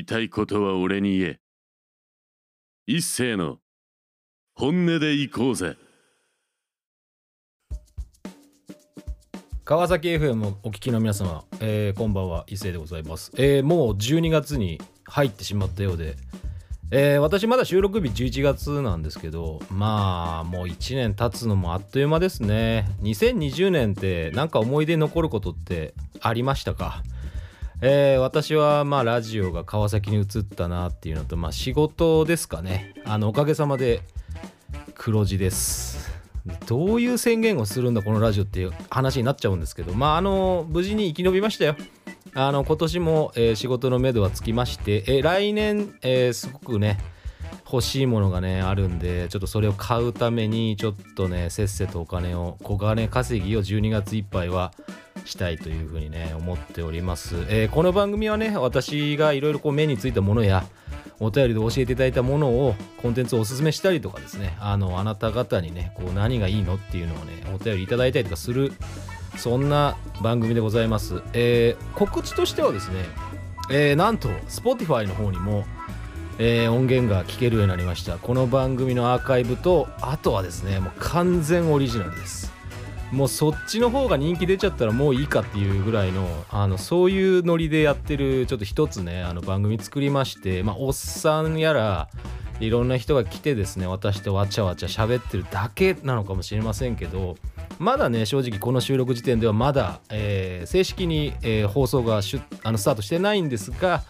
いたいことは俺に言え。一斉の本音で行こうぜ。川崎 FM をお聞きの皆様、えーこんばんは。伊勢でございます、えーもう12月に入ってしまったようで、えー私まだ収録日11月なんですけどまあもう1年経つのもあっという間ですね。2020年ってなんか思い出に残ることってありましたか？えー私はまあラジオが川崎に移ったなっていうのとまあ仕事ですかね。あのおかげさまで黒字です。どういう宣言をするんだこのラジオっていう話になっちゃうんですけどまああの無事に生き延びましたよ。あの今年も、えー仕事のめどはつきまして、えー来年、えすごくね欲しいものがねあるんでちょっとそれを買うためにちょっとねせっせとお金を小金稼ぎを12月いっぱいはしたいというふうにね思っております、えーこの番組はね私がいろいろこう目についたものやお便りで教えていただいたものをコンテンツをおすすめしたりとかですねあのあなた方にねこう何がいいのっていうのをねお便りいただいたりとかするそんな番組でございます、えー告知としてはですね、えーなんと Spotify の方にもえー音源が聴けるようになりました。この番組のアーカイブとあとはですねもう完全オリジナルです。もうそっちの方が人気出ちゃったらもういいかっていうぐらいのあのそういうノリでやってるちょっと一つねあの番組作りましてまあおっさんやらいろんな人が来てですね私とわちゃわちゃ喋ってるだけなのかもしれませんけどまだね正直この収録時点ではまだ、えー正式に、えー放送がしゅあのスタートしてないんですが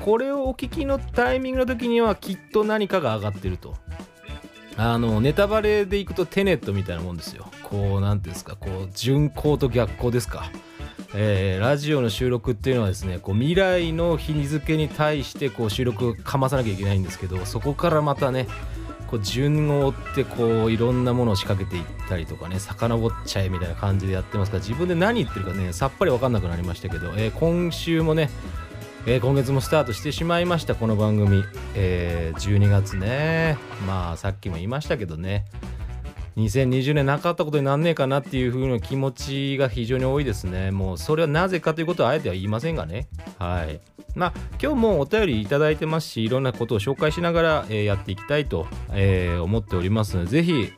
これをお聞きのタイミングの時にはきっと何かが上がってると。あのネタバレでいくとテネットみたいなもんですよ。こうなんていうんですかこう順行と逆行ですか。えーラジオの収録っていうのはですねこう未来の日に付に対してこう収録かまさなきゃいけないんですけどそこからまたねこう順を追ってこういろんなものを仕掛けていったりとかね遡っちゃえみたいな感じでやってますから自分で何言ってるかねさっぱり分かんなくなりましたけど、えー今週もねえー今月もスタートしてしまいましたこの番組、えー12月ね。まあさっきも言いましたけどね。2020年なかったことになんねえかなっていう風な気持ちが非常に多いですね。もうそれはなぜかということはあえては言いませんがね。はい。まあ今日もお便りいただいてますしいろんなことを紹介しながら、えーやっていきたいと、えー思っておりますのでぜひ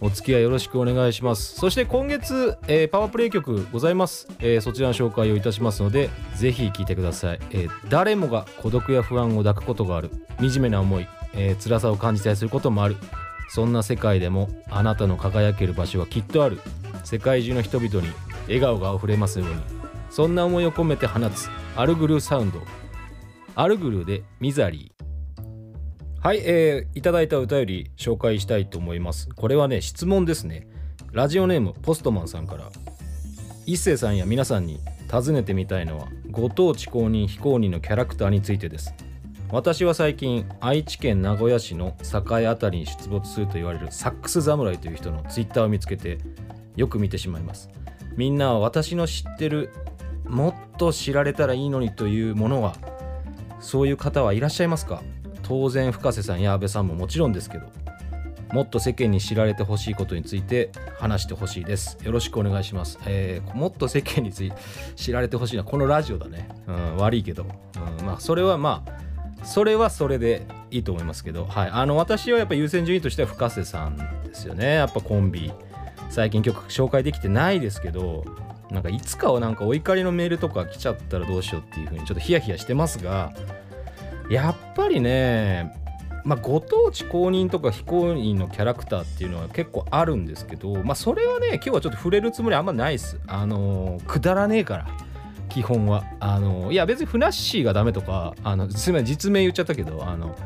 お付き合いよろしくお願いします。そして今月、えーパワープレイ曲ございます、えーそちらの紹介をいたしますのでぜひ聴いてください、えー誰もが孤独や不安を抱くことがある。惨めな思い、えー辛さを感じたりすることもある。そんな世界でもあなたの輝ける場所はきっとある世界中の人々に笑顔があふれますようにそんな思いを込めて放つアルグルーサウンドアルグルーでミザリーはい、えーいただいたお便り紹介したいと思います。これはね、質問ですね。ラジオネームポストマンさんから。一星さんや皆さんに尋ねてみたいのは、ご当地公認非公認のキャラクターについてです。私は最近、愛知県名古屋市の栄あたりに出没すると言われるサックス侍という人のツイッターを見つけて、よく見てしまいます。みんなは私の知ってる、もっと知られたらいいのにというものは、そういう方はいらっしゃいますか？当然深瀬さんや安倍さんももちろんですけどもっと世間に知られてほしいことについて話してほしいです。よろしくお願いします、えーもっと世間につい知られてほしいのはこのラジオだね、うん、悪いけど、うん、まあそれはまあそれはそれでいいと思いますけど、はい、あの私はやっぱ優先順位としては深瀬さんですよね。やっぱコンビ。最近曲紹介できてないですけどなんかいつかはなんかお怒りのメールとか来ちゃったらどうしようっていうふうにちょっとヒヤヒヤしてますがやっぱりねまあご当地公認とか非公認のキャラクターっていうのは結構あるんですけどまあそれはね今日はちょっと触れるつもりあんまないです。あのーくだらねえから。基本は。あのいや別にふなっしーがダメとかあのすみません実名言っちゃったけどあの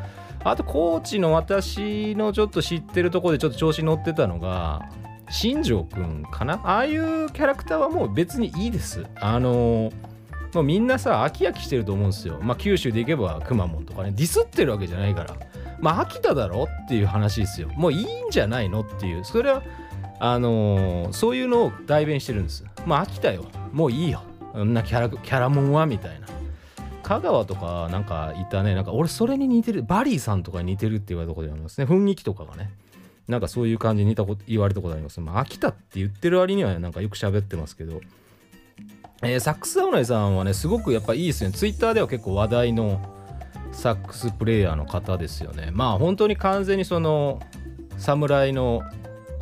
あと高知の私のちょっと知ってるところでちょっと調子乗ってたのが新庄くんかな？ああいうキャラクターはもう別にいいです。あのもうみんなさ飽き飽きしてると思うんですよ。まあ九州で行けばくまモンとかね。ディスってるわけじゃないから。まあ秋田だろっていう話ですよ。もういいんじゃないのっていう。それはあのーそういうのを代弁してるんです。まあ飽きたよ。もういいよ。そんなキャラキャラモンはみたいな。香川とかなんかいたね。なんか俺それに似てる。バリーさんとかに似てるって言われたことありますね。雰囲気とかがね。なんかそういう感じに似たこと言われたことあります。まあ飽きたって言ってる割にはなんかよく喋ってますけど。えーサックス・アオナイさんはねすごくやっぱいいですね。ツイッターでは結構話題のサックスプレイヤーの方ですよね。まあ本当に完全にその侍の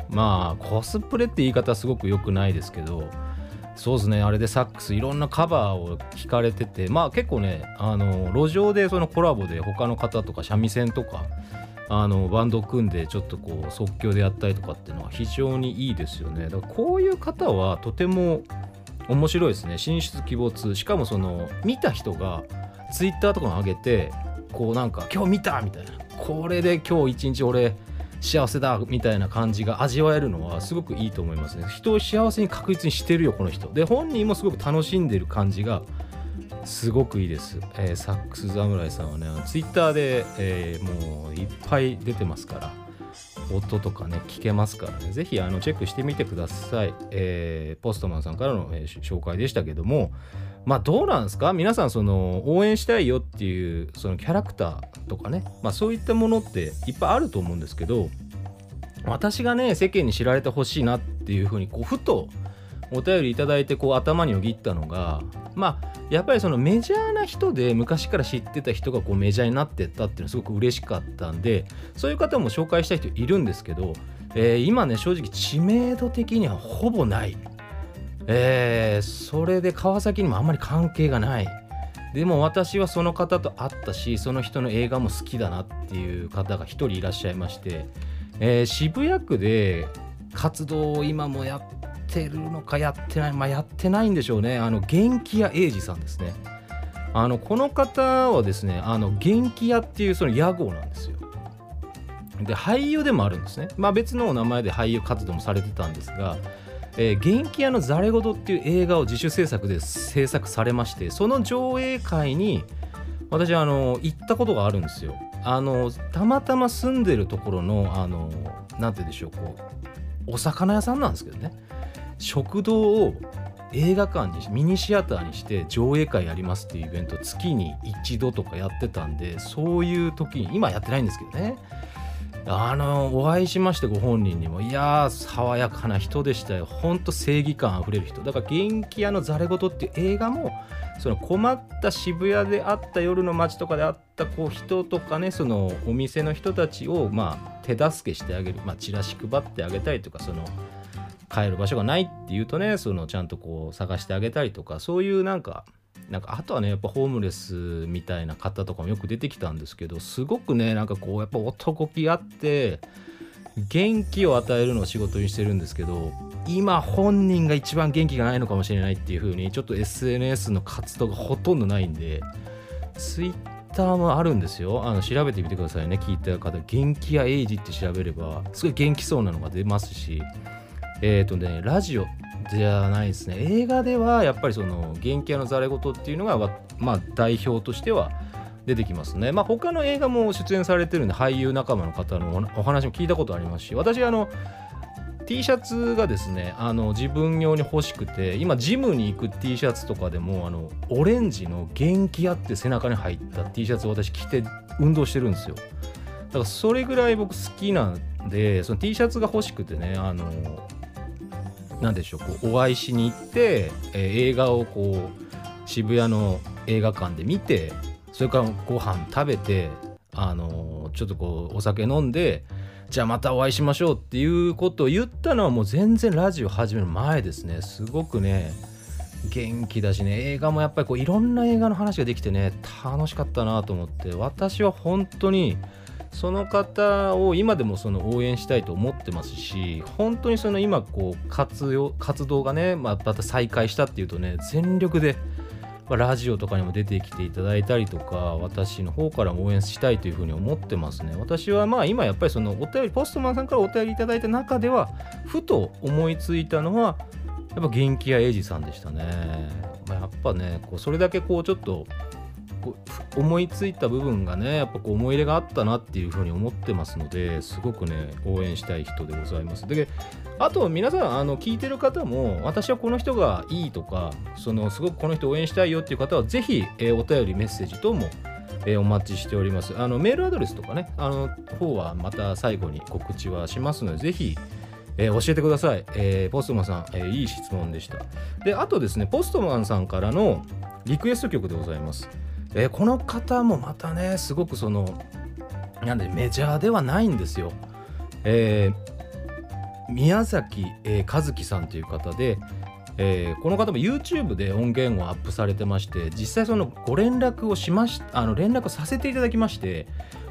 まあコスプレって言い方すごく良くないですけど。そうですねあれでサックスいろんなカバーを聞かれててまあ結構ねあの路上でそのコラボで他の方とか三味線とかあのバンド組んでちょっとこう即興でやったりとかっていうのは非常にいいですよね。だからこういう方はとても面白いですね。進出鬼没しかもその見た人がツイッターとかに上げてこうなんか今日見た！みたいなこれで今日一日俺幸せだみたいな感じが味わえるのはすごくいいと思いますね。人を幸せに確実にしてるよこの人。で本人もすごく楽しんでる感じがすごくいいです、えー、サックス侍さんはねツイッターで、えー、もういっぱい出てますから音とかね聞けますからね。ぜひチェックしてみてください、えー、ポストマンさんからの、え、紹介でしたけどもまあどうなんですか？皆さんその応援したいよっていうそのキャラクターとかね、まあ、そういったものっていっぱいあると思うんですけど私がね世間に知られてほしいなっていうふうにこうふとお便りいただいてこう頭によぎったのがまあやっぱりそのメジャーな人で昔から知ってた人がこうメジャーになってったっていうのはすごく嬉しかったんでそういう方も紹介したい人いるんですけど、えー、今ね正直知名度的にはほぼない。えー、それで川崎にもあんまり関係がない。でも私はその方と会ったしその人の映画も好きだなっていう方が1人いらっしゃいまして、えー、渋谷区で活動を今もやってるのかやってないまあやってないんでしょうね。あの元気屋英二さんですね。あのこの方はですねあの元気屋っていうその屋号なんですよ。で俳優でもあるんですね。まあ別のお名前で俳優活動もされてたんですがえー、元気屋のざれ言っていう映画を自主制作で制作されましてその上映会に私あの行ったことがあるんですよ。あのたまたま住んでるところのあのなんて言うんでしょうこうお魚屋さんなんですけどね。食堂を映画館にミニシアターにして上映会やりますっていうイベント月に一度とかやってたんでそういう時に今やってないんですけどね。あのお会いしましてご本人にもいやー爽やかな人でしたよ。ほんと正義感あふれる人。だから「元気屋のざれ言」っていう映画もその困った渋谷であった夜の街とかであったこう人とかねそのお店の人たちをまあ手助けしてあげる、まあ、チラシ配ってあげたりとかその帰る場所がないっていうとねそのちゃんとこう探してあげたりとかそういうなんかなんかあとはねやっぱホームレスみたいな方とかもよく出てきたんですけどすごくねなんかこうやっぱ男気あって元気を与えるのを仕事にしてるんですけど今本人が一番元気がないのかもしれないっていう風にちょっと SNS の活動がほとんどないんで Twitter もあるんですよ。あの調べてみてくださいね聞いた方。元気やエイジって調べればすごい元気そうなのが出ますしえっ、ー、とねラジオじゃないですね。映画ではやっぱりその元気屋のざれ言っていうのがまあ代表としては出てきますね。まあ他の映画も出演されてるんで俳優仲間の方のお話も聞いたことありますし私あの T シャツがですねあの自分用に欲しくて今ジムに行く T シャツとかでもあのオレンジの元気屋って背中に入った T シャツを私着て運動してるんですよ。だからそれぐらい僕好きなんでその T シャツが欲しくてねあの何でしょうこうお会いしに行って、えー、映画をこう渋谷の映画館で見てそれからご飯食べてあのー、ちょっとこうお酒飲んでじゃあまたお会いしましょうっていうことを言ったのはもう全然ラジオ始める前ですね。すごくね元気だしね。映画もやっぱりこういろんな映画の話ができてね楽しかったなと思って私は本当にその方を今でもその応援したいと思ってますし本当にその今こう活用活動がね、まあ、また再開したっていうとね全力で、まあ、ラジオとかにも出てきていただいたりとか私の方からも応援したいというふうに思ってますね。私はまあ今やっぱりそのお便りポストマンさんからお便りいただいた中ではふと思いついたのはやっぱ元気屋英二さんでしたね、まあ、やっぱねこうそれだけこうちょっとこう思いついた部分がねやっぱこう思い入れがあったなっていうふうに思ってますのですごくね応援したい人でございますであと皆さんあの聞いてる方も私はこの人がいいとかそのすごくこの人応援したいよっていう方はぜひ、えー、お便りメッセージ等もえー、お待ちしております。あのメールアドレスとかね、あの方はまた最後に告知はしますので、ぜひ、えー、教えてください。えー、ポストマンさん、えー、いい質問でした。で、あとですね、ポストマンさんからのリクエスト曲でございます。えこの方もまたねすごくそのなんでメジャーではないんですよ。えー宮崎、えー和樹さんという方で、えーこの方も YouTube で音源をアップされてまして実際そのご連絡をしましあの連絡させていただきまして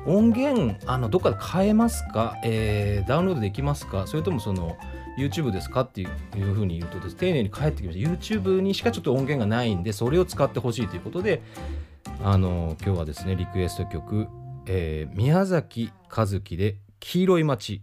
音源あのどっかで買えますか、えーダウンロードできますか？それともその YouTube ですか？っていういうふうに言うと丁寧に返ってきました YouTube にしかちょっと音源がないんでそれを使ってほしいということであの今日はですねリクエスト曲、えー宮崎和樹で「黄色い街」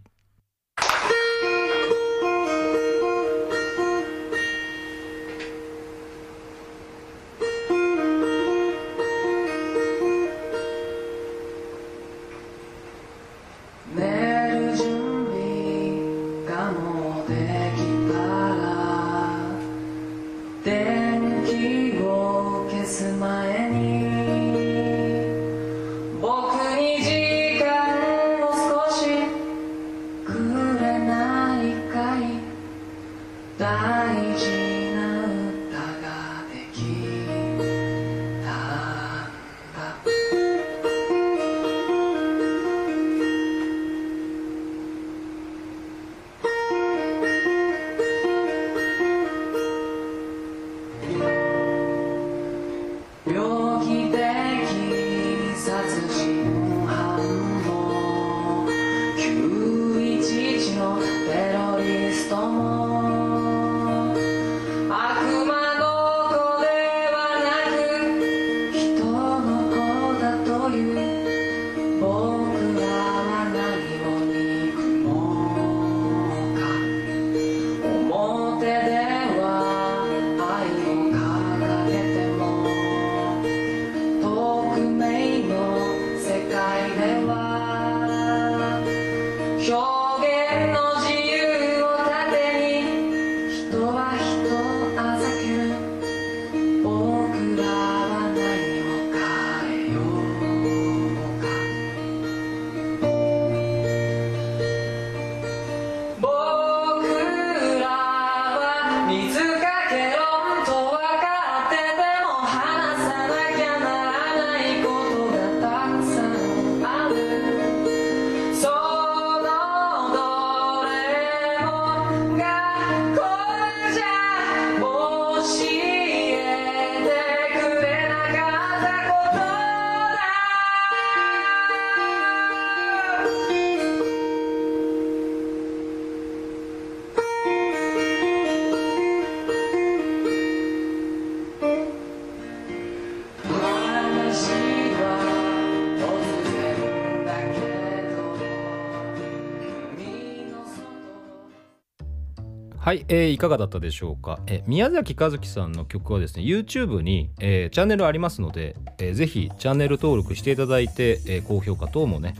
はい、えーいかがだったでしょうか、え宮崎和樹さんの曲はですね YouTube に、えーチャンネルありますので、えーぜひチャンネル登録していただいて、えー高評価等もね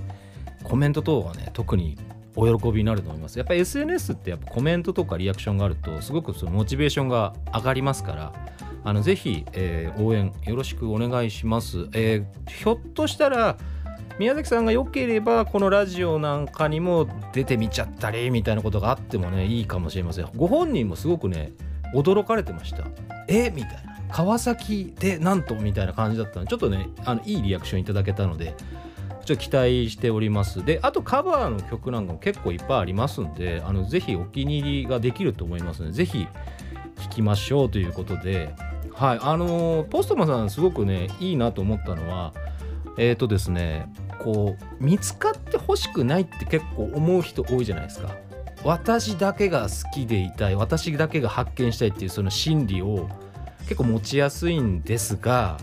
コメント等がね特にお喜びになると思います。やっぱり SNS ってやっぱコメントとかリアクションがあるとすごくそのモチベーションが上がりますからあのぜひ、えー応援よろしくお願いします、えーひょっとしたら宮崎さんが良ければこのラジオなんかにも出てみちゃったりみたいなことがあってもねいいかもしれません。ご本人もすごくね驚かれてました。え？みたいな。川崎でなんとみたいな感じだったのちょっとねあのいいリアクションいただけたのでちょっと期待しております。であとカバーの曲なんかも結構いっぱいありますんであのぜひお気に入りができると思いますのでぜひ聴きましょうということで。はいあのーポストマンさんすごくねいいなと思ったのはえっ、とですねこう見つかってほしくないって結構思う人多いじゃないですか。私だけが好きでいたい私だけが発見したいっていうその心理を結構持ちやすいんですが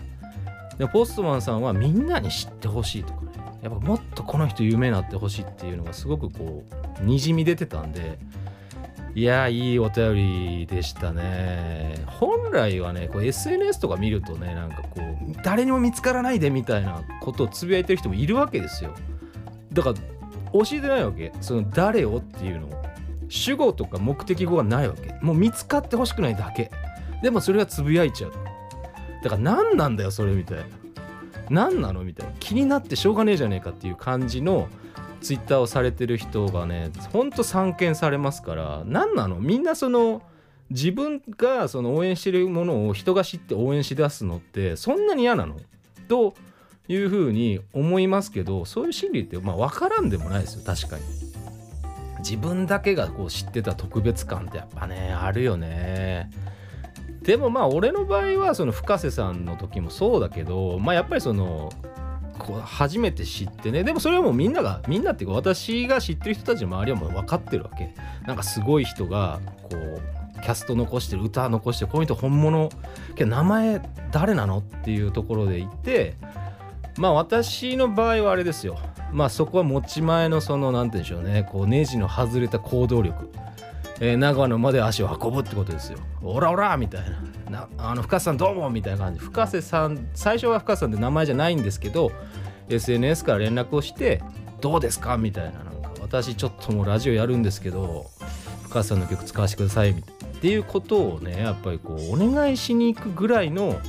でポストマンさんはみんなに知ってほしいとかね。やっぱもっとこの人有名になってほしいっていうのがすごくこうにじみ出てたんでいやいいお便りでしたね。本来はねこう SNS とか見るとねなんかこう誰にも見つからないでみたいなことをつぶやいてる人もいるわけですよ。だから教えてないわけ。その誰をっていうのを主語とか目的語がないわけ。もう見つかってほしくないだけ。でもそれがつぶやいちゃう。だから何なんだよそれみたいな。何なのみたいな。気になってしょうがねえじゃねえかっていう感じのツイッターをされてる人がねほんと散見されますから。何なの？みんなその自分がその応援してるものを人が知って応援しだすのってそんなに嫌なの？というふうに思いますけどそういう心理ってまあ分からんでもないですよ確かに。自分だけがこう知ってた特別感ってやっぱねあるよね。でもまあ俺の場合はその深瀬さんの時もそうだけどまあやっぱりそのこう初めて知ってね。でもそれはもうみんながみんなっていうか私が知ってる人たちの周りはもう分かってるわけ。なんかすごい人がこうキャスト残してる歌残してるこの人本物けど名前誰なのっていうところでいてまあ私の場合はあれですよまあそこは持ち前のその何て言うんでしょうねこうネジの外れた行動力えー長野まで足を運ぶってことですよ。オラオラみたいな。あの深瀬さんどうもみたいな感じ。深瀬さん、最初は深瀬さんって名前じゃないんですけど、SNS から連絡をして、どうですかみたいな。なんか私ちょっともうラジオやるんですけど、深瀬さんの曲使わせてくださいっていうことをね、やっぱりこう、お願いしに行くぐらいの、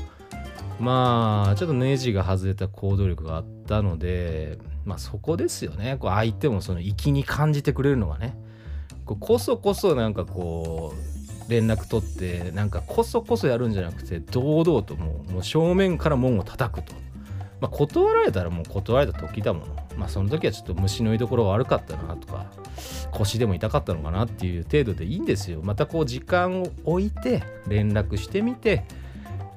まあ、ちょっとネジが外れた行動力があったので、まあそこですよね。こう相手もその粋に感じてくれるのがね。こうこそこそなんかこう連絡取ってなんかこそこそやるんじゃなくて堂々ともうもう正面から門を叩くと、まあ、断られたらもう断られた時だもの。まあその時はちょっと虫の居所悪かったなとか腰でも痛かったのかなっていう程度でいいんですよ。またこう時間を置いて連絡してみて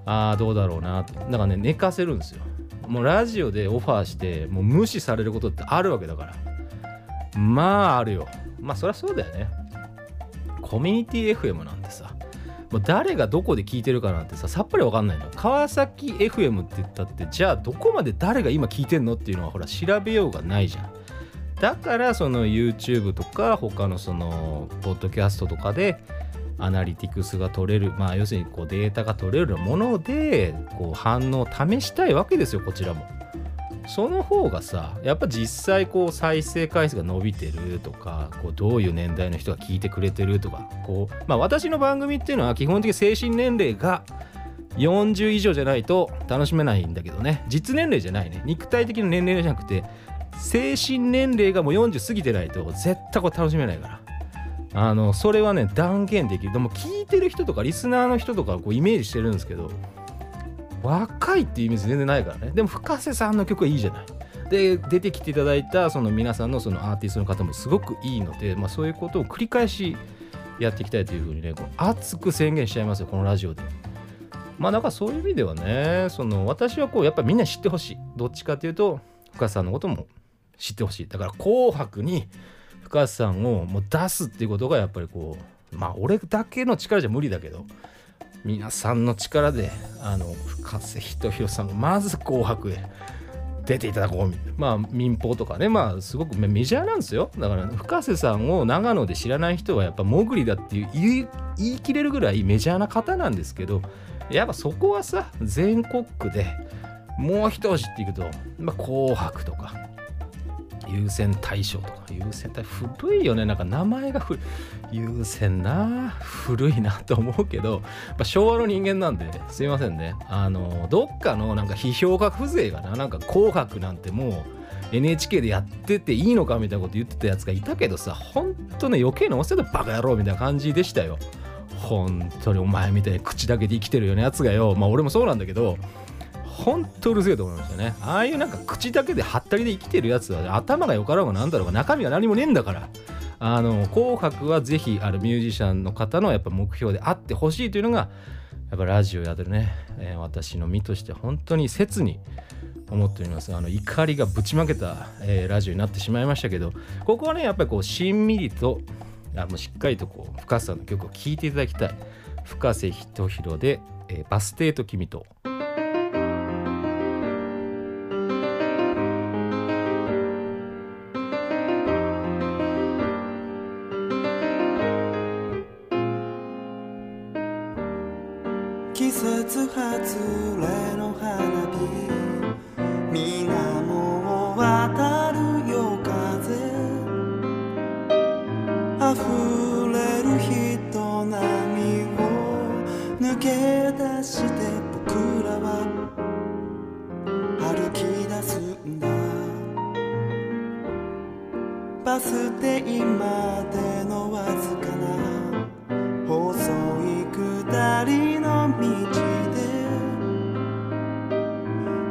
ああどうだろうなだからね寝かせるんですよ。もうラジオでオファーしてもう無視されることってあるわけだから。まああるよ。まあそりゃそうだよね。コミュニティ FM なんてさ。もう誰がどこで聞いてるかなんてささっぱりわかんないの川崎 FM って言ったってじゃあどこまで誰が今聞いてんのっていうのはほら調べようがないじゃん。だからその YouTube とか他のそのポッドキャストとかでアナリティクスが取れる。まあ要するにこうデータが取れるものでこう反応を試したいわけですよこちらも。その方がさやっぱ実際こう再生回数が伸びてるとかこうどういう年代の人が聞いてくれてるとかこうまあ私の番組っていうのは基本的に精神年齢が40以上じゃないと楽しめないんだけどね。実年齢じゃないね。肉体的な年齢じゃなくて精神年齢がもう40過ぎてないと絶対これ楽しめないから。あのそれはね断言できる。でも聞いてる人とかリスナーの人とかこうイメージしてるんですけど若いっていうイメージ全然ないからね。でも深瀬さんの曲はいいじゃない。で出てきていただいたその皆さんのそのアーティストの方もすごくいいので、まあ、そういうことを繰り返しやっていきたいというふうにねこう熱く宣言しちゃいますよこのラジオで。まあだかそういう意味ではねその私はこうやっぱりみんな知ってほしい。どっちかというと深瀬さんのことも知ってほしい。だから「紅白」に深瀬さんをもう出すっていうことがやっぱりこうまあ俺だけの力じゃ無理だけど皆さんの力であの深瀬仁弘さんがまず「紅白」へ出ていただこうまあ民放とかねまあすごくメジャーなんですよ。だから深瀬さんを長野で知らない人はやっぱモグリだっていう言い言い切れるぐらいメジャーな方なんですけどやっぱそこはさ全国区でもう一押しっていくと「まあ、紅白」とか優先大賞とか優先大古いよね。なんか名前が古い。優先な古いなと思うけど、まあ、昭和の人間なんですいませんね。あのどっかのなんか批評家風情がななんか紅白なんてもう NHK でやってていいのかみたいなこと言ってたやつがいたけどさほんとね余計なお世話でバカ野郎みたいな感じでしたよ。本当にお前みたいに口だけで生きてるようなやつがよ。まあ俺もそうなんだけどほんとうるせえと思いましたね。ああいうなんか口だけではったりで生きてるやつは頭がよかろうがなんだろうが中身が何もねえんだから。あの紅白はぜひあるミュージシャンの方のやっぱ目標であってほしいというのがやっぱラジオやってるね、えー私の身として本当に切に思っております。あの怒りがぶちまけた、えーラジオになってしまいましたけどここはねやっぱりこうしんみりとあもうしっかりとこう深瀬さんの曲を聴いていただきたい。深瀬仁弘で、えーバス停と君と」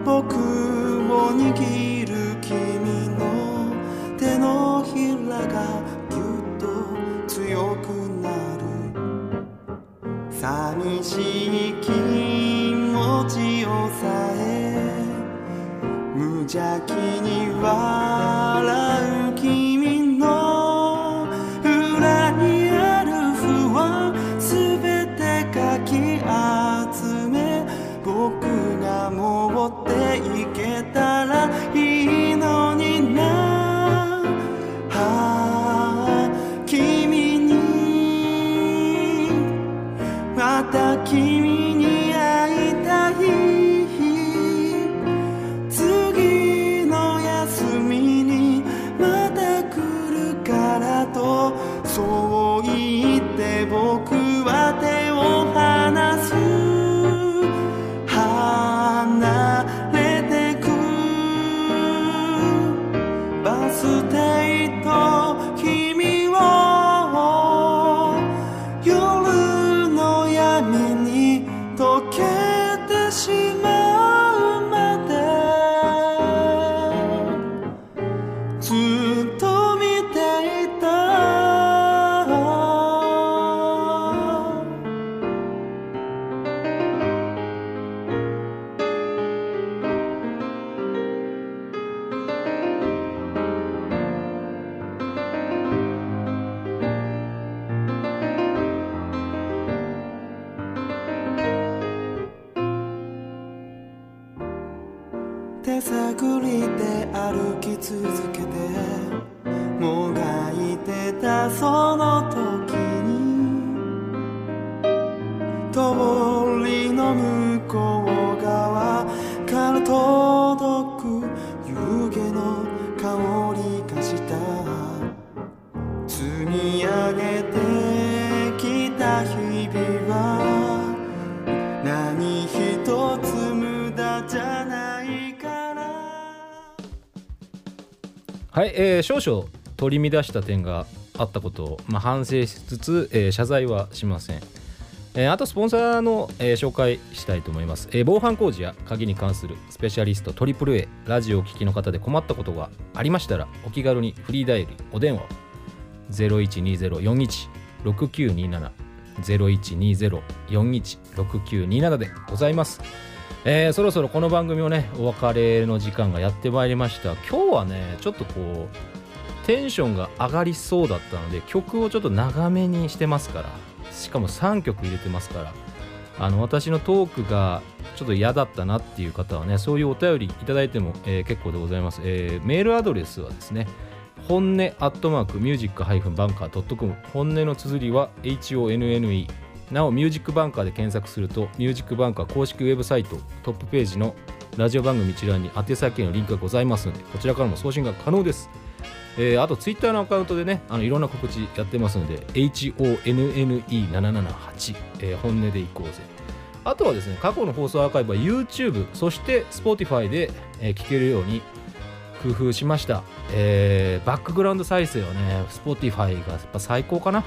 僕を握る君の手のひらがぎゅっと強くなる。寂しい気持ちをさえ無邪気そう言って僕は手くりで歩き続けて。もがいてたそのえー少々取り乱した点があったことを、まあ、反省しつつ、えー謝罪はしません。えーあとスポンサーの、えー紹介したいと思います、え防犯工事や鍵に関するスペシャリスト AAA ラジオを聴きの方で困ったことがありましたらお気軽にフリーダイヤルお電話を0120-41-6927 0120-41-6927でございます。えーそろそろこの番組をねお別れの時間がやってまいりました。今日はねちょっとこうテンションが上がりそうだったので曲をちょっと長めにしてますから。しかも3曲入れてますから。あの私のトークがちょっと嫌だったなっていう方はねそういうお便りいただいても、えー結構でございます、えーメールアドレスはですね本音アットマークミュージックハイフンバンカー .com 本音の綴りは HONNE なおミュージックバンカーで検索するとミュージックバンカー公式ウェブサイトトップページのラジオ番組一覧に宛先のリンクがございますのでこちらからも送信が可能です、えーあとツイッターのアカウントでねあのいろんな告知やってますので HONNE778、えー本音でいこうぜ。あとはですね過去の放送アーカイブは YouTube そして Spotify で、えー聞けるように工夫しました、えーバックグラウンド再生はね Spotify がやっぱ最高かな。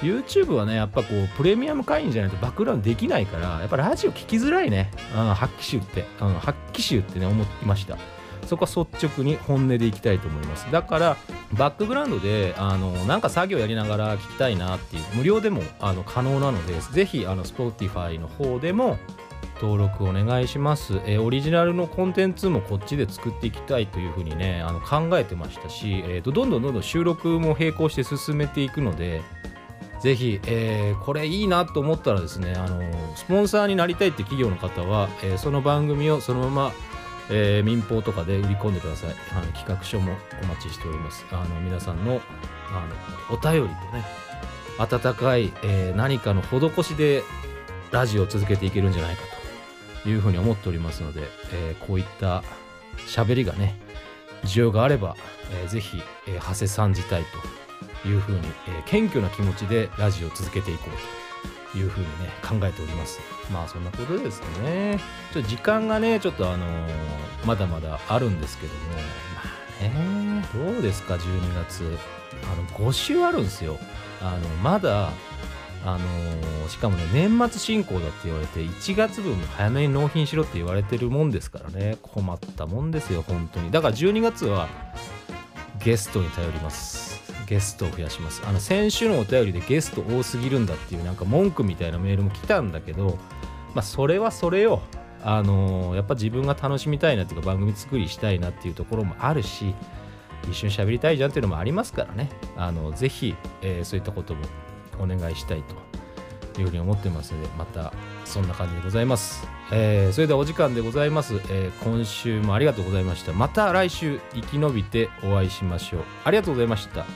YouTube はねやっぱこうプレミアム会員じゃないとバックグラウンドできないからやっぱラジオ聞きづらいね、うん、発揮集って、うん、発揮集ってね思いました。そこは率直に本音でいきたいと思います。だからバックグラウンドであのなんか作業やりながら聞きたいなっていう無料でもあの可能なのでぜひあの Spotify の方でも登録お願いします、えーオリジナルのコンテンツもこっちで作っていきたいというふうにねあの考えてましたし、えーとどんどんどんどん収録も並行して進めていくのでぜひ、えーこれいいなと思ったらですねあのスポンサーになりたいって企業の方は、えーその番組をそのまま、えー民放とかで売り込んでください。あの企画書もお待ちしております。あの皆さんのあのお便りとね温かい、え何かの施しでラジオを続けていけるんじゃないかというふうに思っておりますので、えこういった喋りがね需要があれば、えーぜひ、えー、長谷さん自体というふうに、えー謙虚な気持ちでラジオを続けていこうというふうにね考えております。まあそんなことですね。ちょっと時間がねちょっとあのーまだまだあるんですけども。まあねどうですか？12月。あの5週あるんですよ。あのまだあのーしかもね年末進行だって言われて1月分も早めに納品しろって言われてるもんですからね。困ったもんですよ本当に。だから12月はゲストに頼ります。ゲストを増やします。あの先週のお便りでゲスト多すぎるんだっていうなんか文句みたいなメールも来たんだけどまあそれはそれよ。あのーやっぱ自分が楽しみたいなっていうか番組作りしたいなっていうところもあるし一緒に喋りたいじゃんっていうのもありますからね。あのぜひ、えーそういったこともお願いしたいというふうに思ってますのでまたそんな感じでございます、えーそれではお時間でございます、えー今週もありがとうございました。また来週生き延びてお会いしましょう。ありがとうございました。